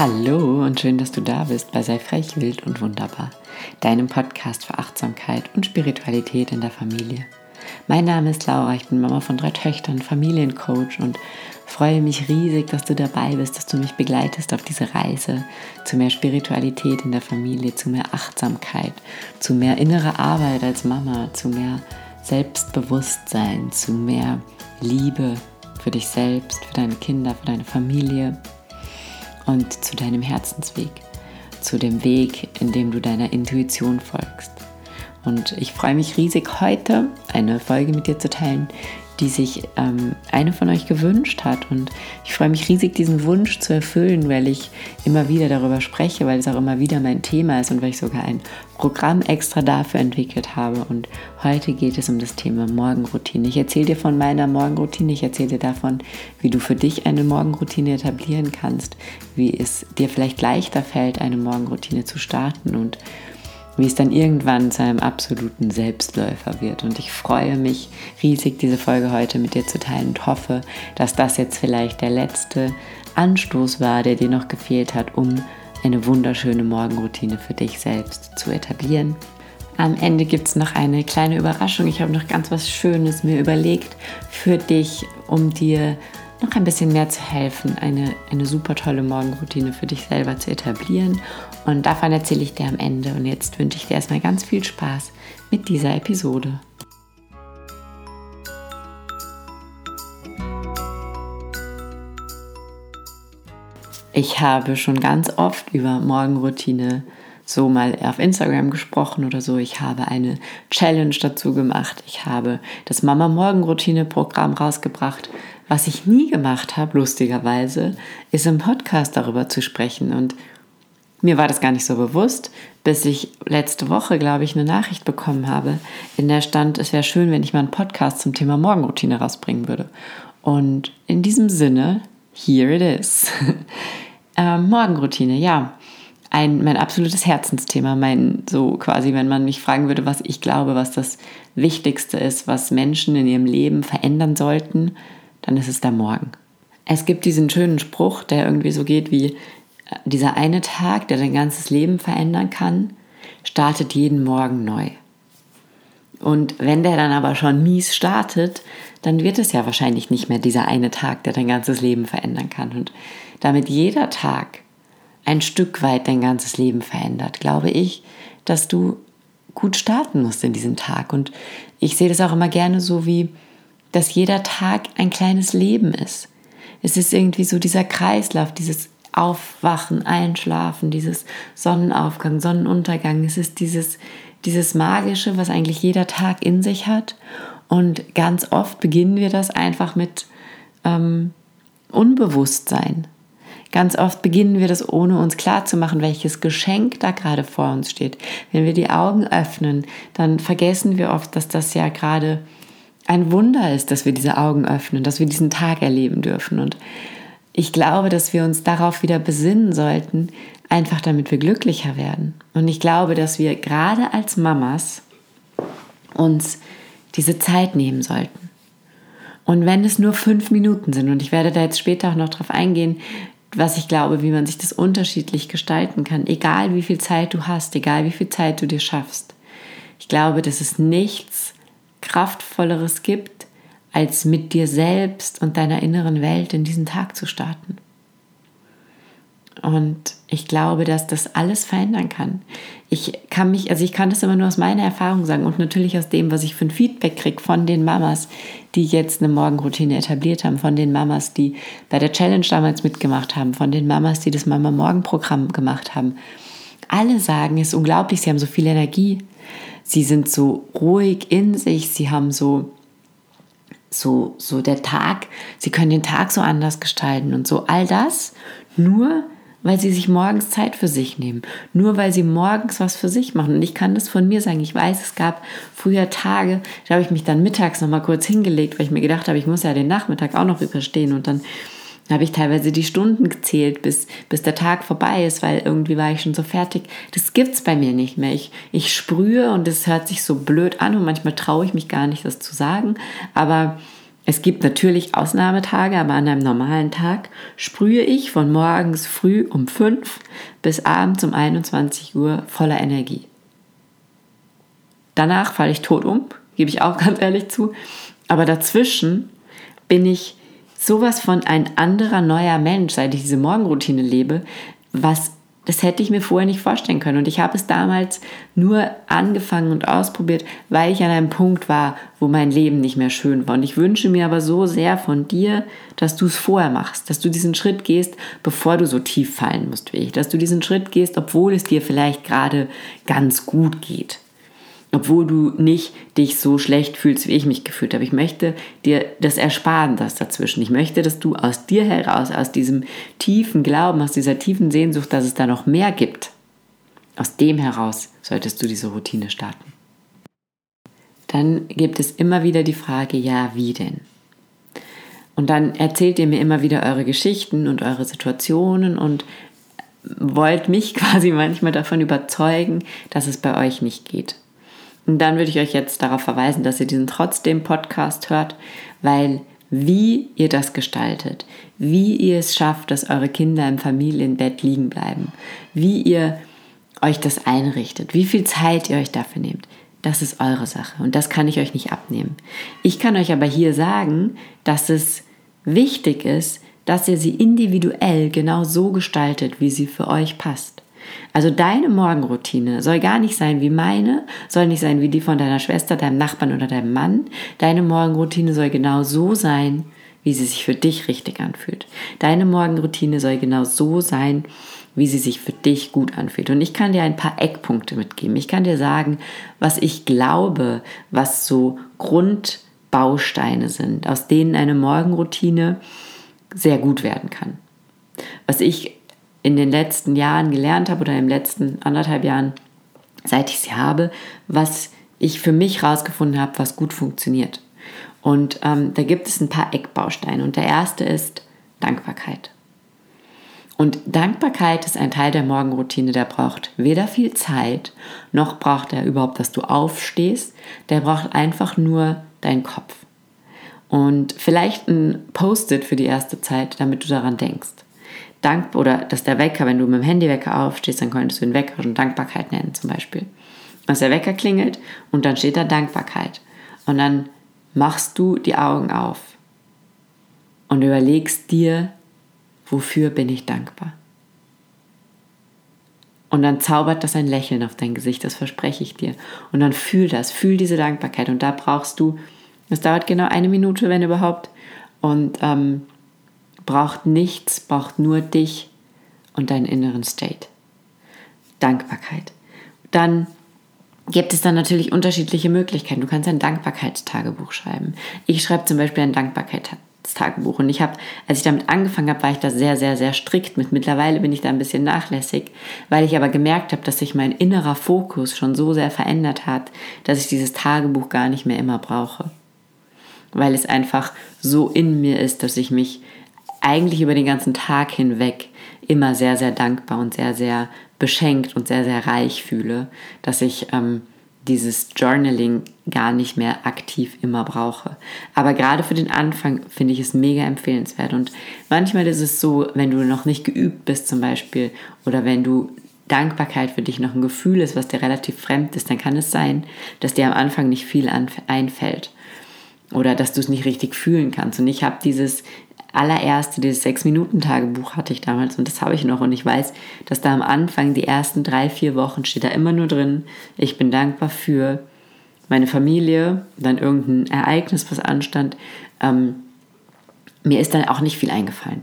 Hallo und schön, dass du da bist bei Sei frech, wild und wunderbar, deinem Podcast für Achtsamkeit und Spiritualität in der Familie. Mein Name ist Laura, ich bin Mama von drei Töchtern, Familiencoach und freue mich riesig, dass du dabei bist, dass du mich begleitest auf diese Reise zu mehr Spiritualität in der Familie, zu mehr Achtsamkeit, zu mehr innere Arbeit als Mama, zu mehr Selbstbewusstsein, zu mehr Liebe für dich selbst, für deine Kinder, für deine Familie und zu deinem Herzensweg, zu dem Weg, in dem du deiner Intuition folgst. Und ich freue mich riesig, heute eine Folge mit dir zu teilen, die sich ähm, eine von euch gewünscht hat. Und ich freue mich riesig, diesen Wunsch zu erfüllen, weil ich immer wieder darüber spreche, weil es auch immer wieder mein Thema ist und weil ich sogar ein Programm extra dafür entwickelt habe. Und heute geht es um das Thema Morgenroutine. Ich erzähle dir von meiner Morgenroutine, ich erzähle dir davon, wie du für dich eine Morgenroutine etablieren kannst, wie es dir vielleicht leichter fällt, eine Morgenroutine zu starten und wie es dann irgendwann zu einem absoluten Selbstläufer wird. Und ich freue mich riesig, diese Folge heute mit dir zu teilen und hoffe, dass das jetzt vielleicht der letzte Anstoß war, der dir noch gefehlt hat, um eine wunderschöne Morgenroutine für dich selbst zu etablieren. Am Ende gibt es noch eine kleine Überraschung. Ich habe noch ganz was Schönes mir überlegt für dich, um dir noch ein bisschen mehr zu helfen, eine, eine super tolle Morgenroutine für dich selber zu etablieren. Und davon erzähle ich dir am Ende. Und jetzt wünsche ich dir erstmal ganz viel Spaß mit dieser Episode. Ich habe schon ganz oft über Morgenroutine so mal auf Instagram gesprochen oder so. Ich habe eine Challenge dazu gemacht. Ich habe das Mama Morgenroutine Programm rausgebracht. Was ich nie gemacht habe, lustigerweise, ist im Podcast darüber zu sprechen. Und mir war das gar nicht so bewusst, bis ich letzte Woche, glaube ich, eine Nachricht bekommen habe, in der stand, es wäre schön, wenn ich mal einen Podcast zum Thema Morgenroutine rausbringen würde. Und in diesem Sinne, here it is. ähm, Morgenroutine, ja. Ein, mein absolutes Herzensthema, mein so quasi, wenn man mich fragen würde, was ich glaube, was das Wichtigste ist, was Menschen in ihrem Leben verändern sollten, dann ist es der Morgen. Es gibt diesen schönen Spruch, der irgendwie so geht wie, dieser eine Tag, der dein ganzes Leben verändern kann, startet jeden Morgen neu. Und wenn der dann aber schon mies startet, dann wird es ja wahrscheinlich nicht mehr dieser eine Tag, der dein ganzes Leben verändern kann. Und damit jeder Tag ein Stück weit dein ganzes Leben verändert, glaube ich, dass du gut starten musst in diesem Tag. Und ich sehe das auch immer gerne so wie, dass jeder Tag ein kleines Leben ist. Es ist irgendwie so dieser Kreislauf, dieses Aufwachen, Einschlafen, dieses Sonnenaufgang, Sonnenuntergang. Es ist dieses, dieses Magische, was eigentlich jeder Tag in sich hat. Und ganz oft beginnen wir das einfach mit ähm, Unbewusstsein. Ganz oft beginnen wir das, ohne uns klarzumachen, welches Geschenk da gerade vor uns steht. Wenn wir die Augen öffnen, dann vergessen wir oft, dass das ja gerade ein Wunder ist, dass wir diese Augen öffnen, dass wir diesen Tag erleben dürfen. Und ich glaube, dass wir uns darauf wieder besinnen sollten, einfach damit wir glücklicher werden. Und ich glaube, dass wir gerade als Mamas uns diese Zeit nehmen sollten. Und wenn es nur fünf Minuten sind, und ich werde da jetzt später auch noch drauf eingehen, was ich glaube, wie man sich das unterschiedlich gestalten kann, egal wie viel Zeit du hast, egal wie viel Zeit du dir schaffst. Ich glaube, dass es nichts Kraftvolleres gibt, als mit dir selbst und deiner inneren Welt in diesen Tag zu starten. Und ich glaube, dass das alles verändern kann. Ich kann mich, also ich kann das immer nur aus meiner Erfahrung sagen und natürlich aus dem, was ich für ein Feedback kriege von den Mamas, die jetzt eine Morgenroutine etabliert haben, von den Mamas, die bei der Challenge damals mitgemacht haben, von den Mamas, die das Mama Morgen Programm gemacht haben. Alle sagen, es ist unglaublich, sie haben so viel Energie, sie sind so ruhig in sich, sie haben so so, so der Tag, sie können den Tag so anders gestalten und so all das nur, weil sie sich morgens Zeit für sich nehmen, nur weil sie morgens was für sich machen. Und ich kann das von mir sagen. Ich weiß, es gab früher Tage, da habe ich mich dann mittags noch mal kurz hingelegt, weil ich mir gedacht habe, ich muss ja den Nachmittag auch noch überstehen und dann habe ich teilweise die Stunden gezählt, bis, bis der Tag vorbei ist, weil irgendwie war ich schon so fertig. Das gibt's bei mir nicht mehr. Ich, ich sprühe und es hört sich so blöd an und manchmal traue ich mich gar nicht, das zu sagen. Aber Es gibt natürlich Ausnahmetage, aber an einem normalen Tag sprühe ich von morgens früh um 5 bis abends um 21 Uhr voller Energie. Danach falle ich tot um, gebe ich auch ganz ehrlich zu. Aber dazwischen bin ich sowas von ein anderer neuer Mensch, seit ich diese Morgenroutine lebe, was das hätte ich mir vorher nicht vorstellen können. Und ich habe es damals nur angefangen und ausprobiert, weil ich an einem Punkt war, wo mein Leben nicht mehr schön war. Und ich wünsche mir aber so sehr von dir, dass du es vorher machst, dass du diesen Schritt gehst, bevor du so tief fallen musst wie ich. Dass du diesen Schritt gehst, obwohl es dir vielleicht gerade ganz gut geht obwohl du nicht dich so schlecht fühlst, wie ich mich gefühlt habe. Ich möchte dir das ersparen, das dazwischen. Ich möchte, dass du aus dir heraus, aus diesem tiefen Glauben, aus dieser tiefen Sehnsucht, dass es da noch mehr gibt, aus dem heraus solltest du diese Routine starten. Dann gibt es immer wieder die Frage, ja, wie denn? Und dann erzählt ihr mir immer wieder eure Geschichten und eure Situationen und wollt mich quasi manchmal davon überzeugen, dass es bei euch nicht geht. Und dann würde ich euch jetzt darauf verweisen, dass ihr diesen trotzdem Podcast hört, weil wie ihr das gestaltet, wie ihr es schafft, dass eure Kinder im Familienbett liegen bleiben, wie ihr euch das einrichtet, wie viel Zeit ihr euch dafür nehmt, das ist eure Sache und das kann ich euch nicht abnehmen. Ich kann euch aber hier sagen, dass es wichtig ist, dass ihr sie individuell genau so gestaltet, wie sie für euch passt. Also deine Morgenroutine soll gar nicht sein wie meine, soll nicht sein wie die von deiner Schwester, deinem Nachbarn oder deinem Mann. Deine Morgenroutine soll genau so sein, wie sie sich für dich richtig anfühlt. Deine Morgenroutine soll genau so sein, wie sie sich für dich gut anfühlt. Und ich kann dir ein paar Eckpunkte mitgeben. Ich kann dir sagen, was ich glaube, was so Grundbausteine sind, aus denen eine Morgenroutine sehr gut werden kann. Was ich in den letzten Jahren gelernt habe oder im letzten anderthalb Jahren, seit ich sie habe, was ich für mich herausgefunden habe, was gut funktioniert. Und ähm, da gibt es ein paar Eckbausteine. Und der erste ist Dankbarkeit. Und Dankbarkeit ist ein Teil der Morgenroutine, der braucht weder viel Zeit, noch braucht er überhaupt, dass du aufstehst. Der braucht einfach nur deinen Kopf. Und vielleicht ein Post-it für die erste Zeit, damit du daran denkst dank oder dass der Wecker, wenn du mit dem Handywecker aufstehst, dann könntest du den Wecker schon Dankbarkeit nennen zum Beispiel. Dass der Wecker klingelt und dann steht da Dankbarkeit. Und dann machst du die Augen auf und überlegst dir, wofür bin ich dankbar. Und dann zaubert das ein Lächeln auf dein Gesicht, das verspreche ich dir. Und dann fühl das, fühl diese Dankbarkeit. Und da brauchst du, es dauert genau eine Minute, wenn überhaupt. Und ähm, braucht nichts, braucht nur dich und deinen inneren State. Dankbarkeit. Dann gibt es dann natürlich unterschiedliche Möglichkeiten. Du kannst ein Dankbarkeitstagebuch schreiben. Ich schreibe zum Beispiel ein Dankbarkeitstagebuch und ich habe, als ich damit angefangen habe, war ich da sehr, sehr, sehr strikt mit. Mittlerweile bin ich da ein bisschen nachlässig, weil ich aber gemerkt habe, dass sich mein innerer Fokus schon so sehr verändert hat, dass ich dieses Tagebuch gar nicht mehr immer brauche. Weil es einfach so in mir ist, dass ich mich eigentlich über den ganzen Tag hinweg immer sehr, sehr dankbar und sehr, sehr beschenkt und sehr, sehr reich fühle, dass ich ähm, dieses Journaling gar nicht mehr aktiv immer brauche. Aber gerade für den Anfang finde ich es mega empfehlenswert. Und manchmal ist es so, wenn du noch nicht geübt bist zum Beispiel oder wenn du Dankbarkeit für dich noch ein Gefühl ist, was dir relativ fremd ist, dann kann es sein, dass dir am Anfang nicht viel einfällt oder dass du es nicht richtig fühlen kannst. Und ich habe dieses allererste, dieses Sechs-Minuten-Tagebuch hatte ich damals und das habe ich noch und ich weiß, dass da am Anfang die ersten drei, vier Wochen steht da immer nur drin, ich bin dankbar für meine Familie, dann irgendein Ereignis, was anstand. Ähm, mir ist dann auch nicht viel eingefallen.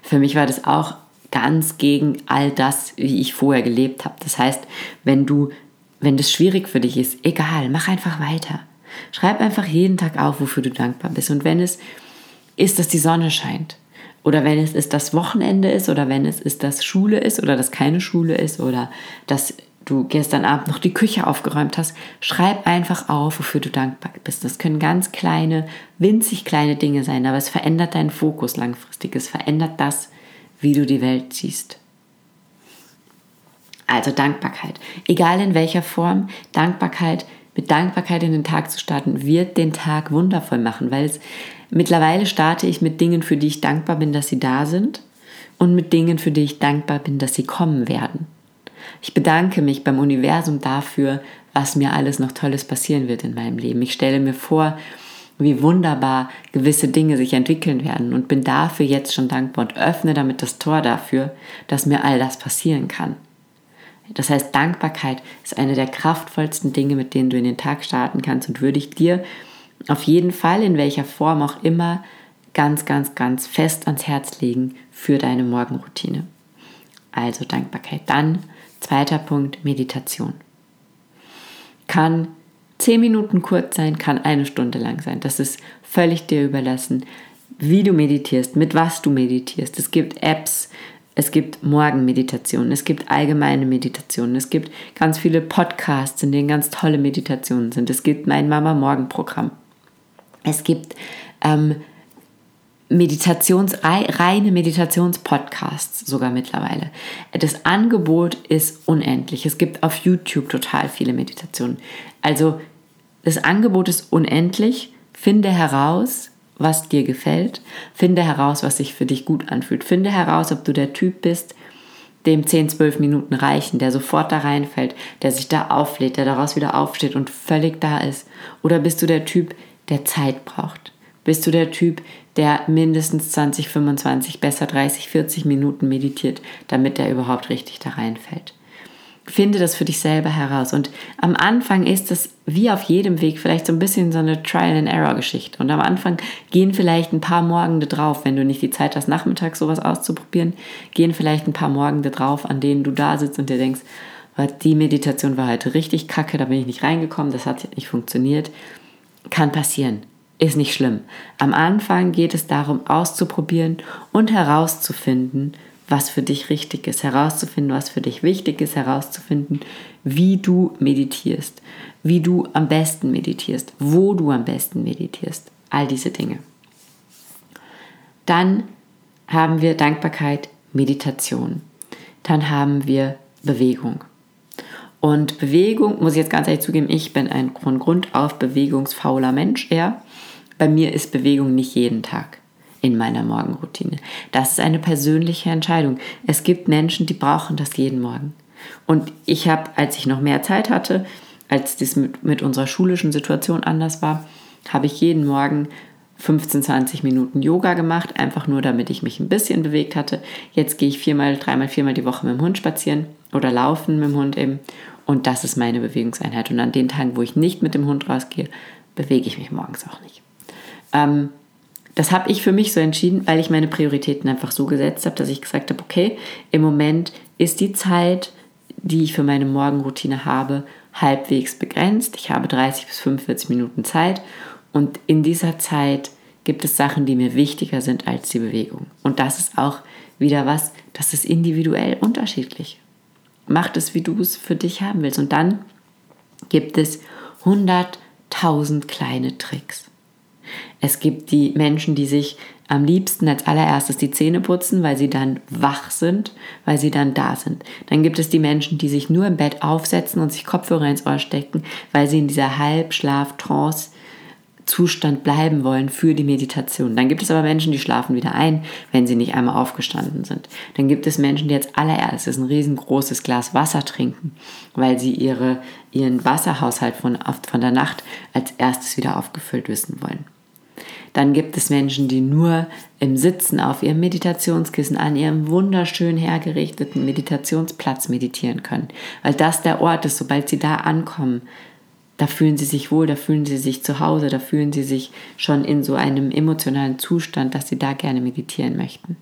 Für mich war das auch ganz gegen all das, wie ich vorher gelebt habe. Das heißt, wenn du, wenn das schwierig für dich ist, egal, mach einfach weiter. Schreib einfach jeden Tag auf, wofür du dankbar bist. Und wenn es ist, dass die Sonne scheint. Oder wenn es ist, dass Wochenende ist oder wenn es ist, dass Schule ist oder dass keine Schule ist oder dass du gestern Abend noch die Küche aufgeräumt hast, schreib einfach auf, wofür du dankbar bist. Das können ganz kleine, winzig kleine Dinge sein, aber es verändert deinen Fokus langfristig. Es verändert das, wie du die Welt siehst. Also Dankbarkeit. Egal in welcher Form, Dankbarkeit mit Dankbarkeit in den Tag zu starten, wird den Tag wundervoll machen, weil es mittlerweile starte ich mit Dingen, für die ich dankbar bin, dass sie da sind und mit Dingen, für die ich dankbar bin, dass sie kommen werden. Ich bedanke mich beim Universum dafür, was mir alles noch Tolles passieren wird in meinem Leben. Ich stelle mir vor, wie wunderbar gewisse Dinge sich entwickeln werden und bin dafür jetzt schon dankbar und öffne damit das Tor dafür, dass mir all das passieren kann. Das heißt, Dankbarkeit ist eine der kraftvollsten Dinge, mit denen du in den Tag starten kannst und würde ich dir auf jeden Fall, in welcher Form auch immer, ganz, ganz, ganz fest ans Herz legen für deine Morgenroutine. Also Dankbarkeit. Dann zweiter Punkt, Meditation. Kann zehn Minuten kurz sein, kann eine Stunde lang sein. Das ist völlig dir überlassen, wie du meditierst, mit was du meditierst. Es gibt Apps, es gibt Morgenmeditationen, es gibt allgemeine Meditationen, es gibt ganz viele Podcasts, in denen ganz tolle Meditationen sind. Es gibt mein Mama Morgen Programm. Es gibt ähm, Meditations, reine Meditationspodcasts sogar mittlerweile. Das Angebot ist unendlich. Es gibt auf YouTube total viele Meditationen. Also das Angebot ist unendlich. Finde heraus, was dir gefällt. Finde heraus, was sich für dich gut anfühlt. Finde heraus, ob du der Typ bist, dem 10, 12 Minuten reichen, der sofort da reinfällt, der sich da auflädt, der daraus wieder aufsteht und völlig da ist. Oder bist du der Typ, der Zeit braucht? Bist du der Typ, der mindestens 20, 25, besser 30, 40 Minuten meditiert, damit er überhaupt richtig da reinfällt? Finde das für dich selber heraus. Und am Anfang ist es wie auf jedem Weg vielleicht so ein bisschen so eine Trial-and-Error-Geschichte. Und am Anfang gehen vielleicht ein paar Morgende drauf, wenn du nicht die Zeit hast, nachmittags sowas auszuprobieren, gehen vielleicht ein paar Morgende drauf, an denen du da sitzt und dir denkst, die Meditation war heute richtig kacke, da bin ich nicht reingekommen, das hat nicht funktioniert. Kann passieren. Ist nicht schlimm. Am Anfang geht es darum, auszuprobieren und herauszufinden, was für dich richtig ist, herauszufinden, was für dich wichtig ist, herauszufinden, wie du meditierst, wie du am besten meditierst, wo du am besten meditierst, all diese Dinge. Dann haben wir Dankbarkeit, Meditation. Dann haben wir Bewegung. Und Bewegung, muss ich jetzt ganz ehrlich zugeben, ich bin ein von Grund auf bewegungsfauler Mensch eher. Bei mir ist Bewegung nicht jeden Tag in meiner Morgenroutine. Das ist eine persönliche Entscheidung. Es gibt Menschen, die brauchen das jeden Morgen. Und ich habe, als ich noch mehr Zeit hatte, als das mit, mit unserer schulischen Situation anders war, habe ich jeden Morgen 15, 20 Minuten Yoga gemacht, einfach nur damit ich mich ein bisschen bewegt hatte. Jetzt gehe ich viermal, dreimal, viermal die Woche mit dem Hund spazieren oder laufen mit dem Hund eben. Und das ist meine Bewegungseinheit. Und an den Tagen, wo ich nicht mit dem Hund rausgehe, bewege ich mich morgens auch nicht. Ähm, das habe ich für mich so entschieden, weil ich meine Prioritäten einfach so gesetzt habe, dass ich gesagt habe, okay, im Moment ist die Zeit, die ich für meine Morgenroutine habe, halbwegs begrenzt. Ich habe 30 bis 45 Minuten Zeit und in dieser Zeit gibt es Sachen, die mir wichtiger sind als die Bewegung. Und das ist auch wieder was, das ist individuell unterschiedlich. Mach es, wie du es für dich haben willst. Und dann gibt es 100.000 kleine Tricks. Es gibt die Menschen, die sich am liebsten als allererstes die Zähne putzen, weil sie dann wach sind, weil sie dann da sind. Dann gibt es die Menschen, die sich nur im Bett aufsetzen und sich Kopfhörer ins Ohr stecken, weil sie in dieser Halbschlaf-Trance Zustand bleiben wollen für die Meditation. Dann gibt es aber Menschen, die schlafen wieder ein, wenn sie nicht einmal aufgestanden sind. Dann gibt es Menschen, die als allererstes ein riesengroßes Glas Wasser trinken, weil sie ihre, ihren Wasserhaushalt von, von der Nacht als erstes wieder aufgefüllt wissen wollen. Dann gibt es Menschen, die nur im Sitzen auf ihrem Meditationskissen an ihrem wunderschön hergerichteten Meditationsplatz meditieren können, weil das der Ort ist, sobald sie da ankommen. Da fühlen sie sich wohl, da fühlen sie sich zu Hause, da fühlen sie sich schon in so einem emotionalen Zustand, dass sie da gerne meditieren möchten.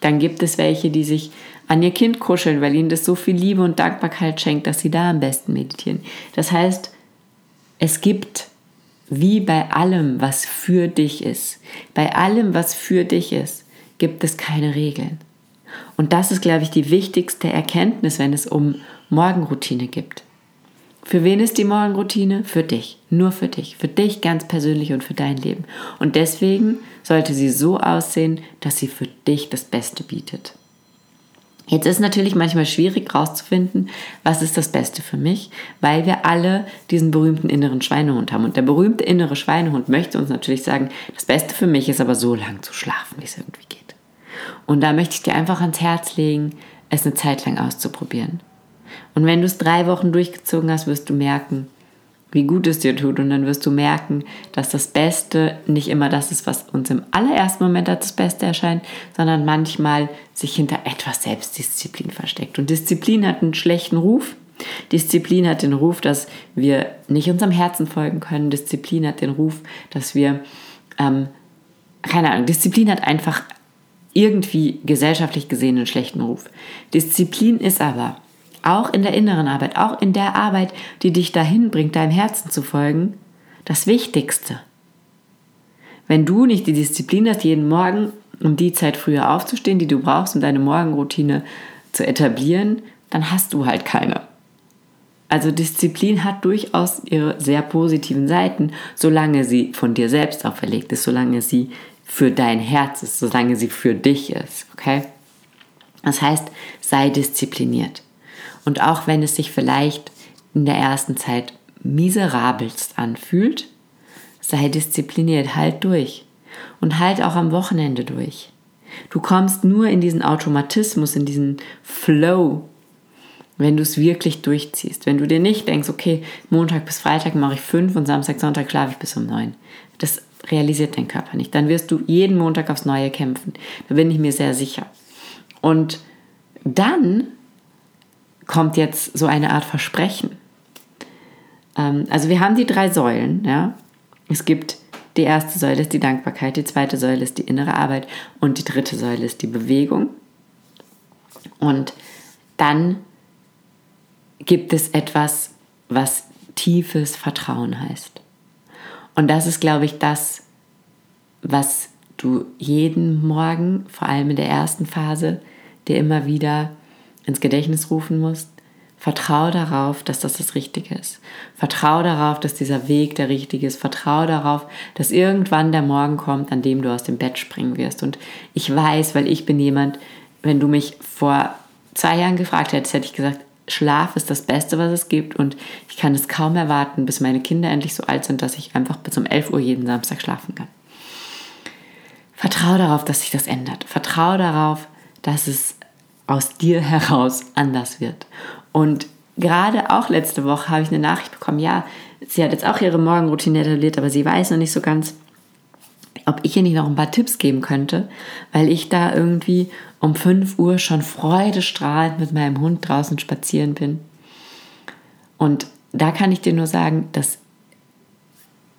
Dann gibt es welche, die sich an ihr Kind kuscheln, weil ihnen das so viel Liebe und Dankbarkeit schenkt, dass sie da am besten meditieren. Das heißt, es gibt wie bei allem, was für dich ist, bei allem, was für dich ist, gibt es keine Regeln. Und das ist, glaube ich, die wichtigste Erkenntnis, wenn es um Morgenroutine gibt. Für wen ist die Morgenroutine? Für dich, nur für dich, für dich ganz persönlich und für dein Leben. Und deswegen sollte sie so aussehen, dass sie für dich das Beste bietet. Jetzt ist natürlich manchmal schwierig herauszufinden, was ist das Beste für mich, weil wir alle diesen berühmten inneren Schweinehund haben. Und der berühmte innere Schweinehund möchte uns natürlich sagen, das Beste für mich ist aber so lang zu schlafen, wie es irgendwie geht. Und da möchte ich dir einfach ans Herz legen, es eine Zeit lang auszuprobieren. Und wenn du es drei Wochen durchgezogen hast, wirst du merken, wie gut es dir tut. Und dann wirst du merken, dass das Beste nicht immer das ist, was uns im allerersten Moment als das Beste erscheint, sondern manchmal sich hinter etwas Selbstdisziplin versteckt. Und Disziplin hat einen schlechten Ruf. Disziplin hat den Ruf, dass wir nicht unserem Herzen folgen können. Disziplin hat den Ruf, dass wir, ähm, keine Ahnung, Disziplin hat einfach irgendwie gesellschaftlich gesehen einen schlechten Ruf. Disziplin ist aber auch in der inneren Arbeit, auch in der Arbeit, die dich dahin bringt, deinem Herzen zu folgen, das Wichtigste. Wenn du nicht die Disziplin hast, jeden Morgen um die Zeit früher aufzustehen, die du brauchst, um deine Morgenroutine zu etablieren, dann hast du halt keine. Also Disziplin hat durchaus ihre sehr positiven Seiten, solange sie von dir selbst auferlegt ist, solange sie für dein Herz ist, solange sie für dich ist, okay? Das heißt, sei diszipliniert. Und auch wenn es sich vielleicht in der ersten Zeit miserabelst anfühlt, sei diszipliniert, halt durch. Und halt auch am Wochenende durch. Du kommst nur in diesen Automatismus, in diesen Flow, wenn du es wirklich durchziehst. Wenn du dir nicht denkst, okay, Montag bis Freitag mache ich fünf und Samstag, Sonntag schlafe ich bis um neun. Das realisiert dein Körper nicht. Dann wirst du jeden Montag aufs Neue kämpfen. Da bin ich mir sehr sicher. Und dann kommt jetzt so eine Art Versprechen. Ähm, also wir haben die drei Säulen. Ja? Es gibt die erste Säule ist die Dankbarkeit, die zweite Säule ist die innere Arbeit und die dritte Säule ist die Bewegung. Und dann gibt es etwas, was tiefes Vertrauen heißt. Und das ist, glaube ich, das, was du jeden Morgen, vor allem in der ersten Phase, dir immer wieder ins Gedächtnis rufen musst. Vertrau darauf, dass das das Richtige ist. Vertrau darauf, dass dieser Weg der richtige ist. Vertrau darauf, dass irgendwann der Morgen kommt, an dem du aus dem Bett springen wirst. Und ich weiß, weil ich bin jemand, wenn du mich vor zwei Jahren gefragt hättest, hätte ich gesagt, Schlaf ist das Beste, was es gibt und ich kann es kaum erwarten, bis meine Kinder endlich so alt sind, dass ich einfach bis um 11 Uhr jeden Samstag schlafen kann. Vertraue darauf, dass sich das ändert. Vertraue darauf, dass es aus dir heraus anders wird. Und gerade auch letzte Woche habe ich eine Nachricht bekommen, ja, sie hat jetzt auch ihre Morgenroutine etabliert, aber sie weiß noch nicht so ganz, ob ich ihr nicht noch ein paar Tipps geben könnte, weil ich da irgendwie um 5 Uhr schon freudestrahlend mit meinem Hund draußen spazieren bin. Und da kann ich dir nur sagen, dass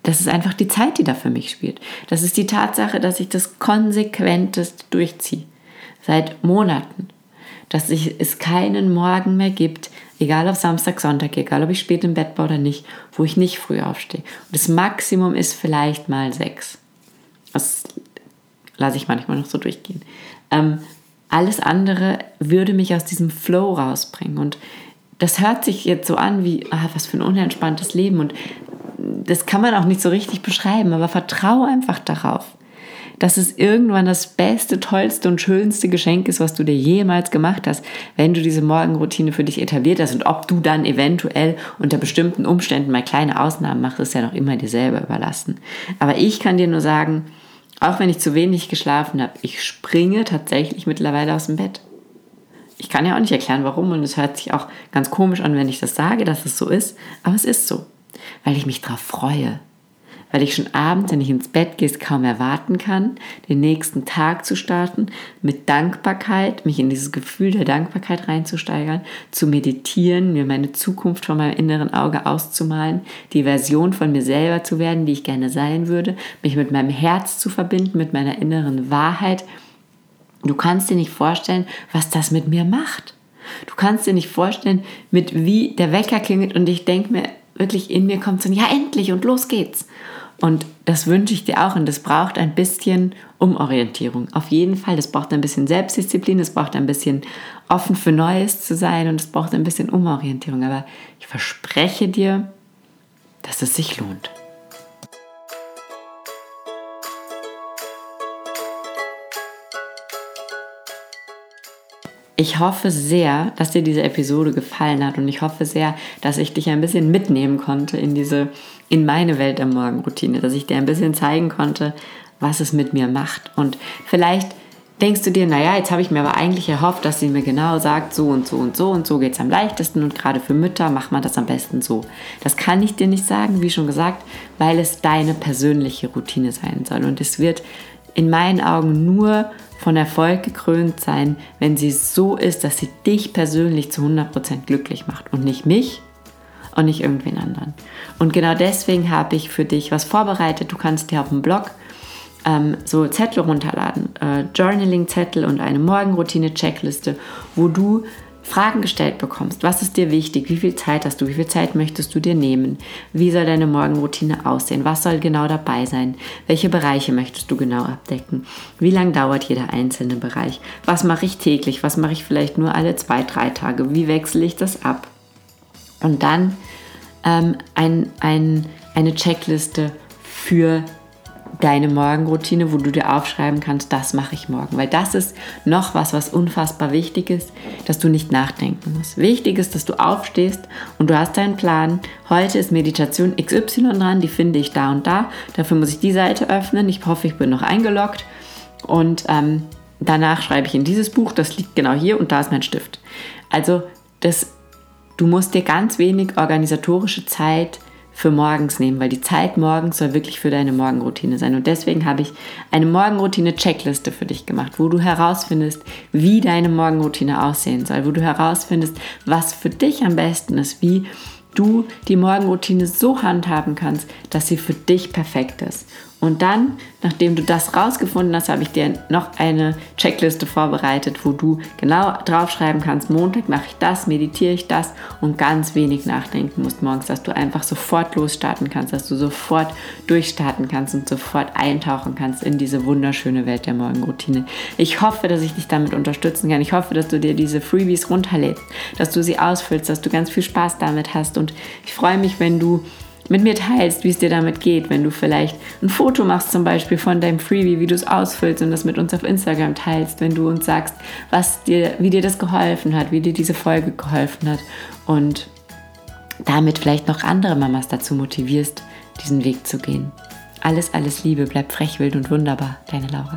das ist einfach die Zeit, die da für mich spielt. Das ist die Tatsache, dass ich das konsequentest durchziehe. Seit Monaten. Dass es keinen Morgen mehr gibt, egal ob Samstag, Sonntag, egal ob ich spät im Bett war oder nicht, wo ich nicht früh aufstehe. Und das Maximum ist vielleicht mal sechs. Das lasse ich manchmal noch so durchgehen. Ähm, alles andere würde mich aus diesem Flow rausbringen. Und das hört sich jetzt so an wie, ah, was für ein unentspanntes Leben. Und das kann man auch nicht so richtig beschreiben, aber vertraue einfach darauf, dass es irgendwann das beste, tollste und schönste Geschenk ist, was du dir jemals gemacht hast, wenn du diese Morgenroutine für dich etabliert hast. Und ob du dann eventuell unter bestimmten Umständen mal kleine Ausnahmen machst, ist ja noch immer dir selber überlassen. Aber ich kann dir nur sagen, auch wenn ich zu wenig geschlafen habe, ich springe tatsächlich mittlerweile aus dem Bett. Ich kann ja auch nicht erklären, warum und es hört sich auch ganz komisch an, wenn ich das sage, dass es so ist, aber es ist so, weil ich mich darauf freue, weil ich schon abends, wenn ich ins Bett gehe, kaum erwarten kann, den nächsten Tag zu starten, mit Dankbarkeit, mich in dieses Gefühl der Dankbarkeit reinzusteigern, zu meditieren, mir meine Zukunft vor meinem inneren Auge auszumalen, die Version von mir selber zu werden, die ich gerne sein würde, mich mit meinem Herz zu verbinden, mit meiner inneren Wahrheit. Du kannst dir nicht vorstellen, was das mit mir macht. Du kannst dir nicht vorstellen, mit wie der Wecker klingelt und ich denke mir, wirklich in mir kommt so ein Ja, endlich und los geht's. Und das wünsche ich dir auch. Und das braucht ein bisschen Umorientierung. Auf jeden Fall. Das braucht ein bisschen Selbstdisziplin. Es braucht ein bisschen offen für Neues zu sein. Und es braucht ein bisschen Umorientierung. Aber ich verspreche dir, dass es sich lohnt. Ich hoffe sehr, dass dir diese Episode gefallen hat und ich hoffe sehr, dass ich dich ein bisschen mitnehmen konnte in diese, in meine Welt der Morgenroutine, dass ich dir ein bisschen zeigen konnte, was es mit mir macht. Und vielleicht denkst du dir, naja, jetzt habe ich mir aber eigentlich erhofft, dass sie mir genau sagt, so und so und so und so geht es am leichtesten und gerade für Mütter macht man das am besten so. Das kann ich dir nicht sagen, wie schon gesagt, weil es deine persönliche Routine sein soll. Und es wird in meinen Augen nur von Erfolg gekrönt sein, wenn sie so ist, dass sie dich persönlich zu 100% glücklich macht und nicht mich und nicht irgendwen anderen. Und genau deswegen habe ich für dich was vorbereitet. Du kannst dir auf dem Blog ähm, so Zettel runterladen, äh, Journaling-Zettel und eine Morgenroutine-Checkliste, wo du Fragen gestellt bekommst. Was ist dir wichtig? Wie viel Zeit hast du? Wie viel Zeit möchtest du dir nehmen? Wie soll deine Morgenroutine aussehen? Was soll genau dabei sein? Welche Bereiche möchtest du genau abdecken? Wie lange dauert jeder einzelne Bereich? Was mache ich täglich? Was mache ich vielleicht nur alle zwei, drei Tage? Wie wechsle ich das ab? Und dann ähm, ein, ein, eine Checkliste für deine Morgenroutine, wo du dir aufschreiben kannst, das mache ich morgen. Weil das ist noch was, was unfassbar wichtig ist, dass du nicht nachdenken musst. Wichtig ist, dass du aufstehst und du hast deinen Plan. Heute ist Meditation XY dran, die finde ich da und da. Dafür muss ich die Seite öffnen. Ich hoffe, ich bin noch eingeloggt. Und ähm, danach schreibe ich in dieses Buch, das liegt genau hier und da ist mein Stift. Also das, du musst dir ganz wenig organisatorische Zeit für morgens nehmen, weil die Zeit morgens soll wirklich für deine Morgenroutine sein. Und deswegen habe ich eine Morgenroutine-Checkliste für dich gemacht, wo du herausfindest, wie deine Morgenroutine aussehen soll, wo du herausfindest, was für dich am besten ist, wie du die Morgenroutine so handhaben kannst, dass sie für dich perfekt ist. Und dann, nachdem du das rausgefunden hast, habe ich dir noch eine Checkliste vorbereitet, wo du genau draufschreiben kannst, Montag mache ich das, meditiere ich das und ganz wenig nachdenken musst morgens, dass du einfach sofort losstarten kannst, dass du sofort durchstarten kannst und sofort eintauchen kannst in diese wunderschöne Welt der Morgenroutine. Ich hoffe, dass ich dich damit unterstützen kann. Ich hoffe, dass du dir diese Freebies runterlädst, dass du sie ausfüllst, dass du ganz viel Spaß damit hast und ich freue mich, wenn du mit mir teilst, wie es dir damit geht, wenn du vielleicht ein Foto machst zum Beispiel von deinem Freebie, wie du es ausfüllst und das mit uns auf Instagram teilst, wenn du uns sagst, was dir, wie dir das geholfen hat, wie dir diese Folge geholfen hat und damit vielleicht noch andere Mamas dazu motivierst, diesen Weg zu gehen. Alles, alles Liebe, bleib frech, wild und wunderbar, deine Laura.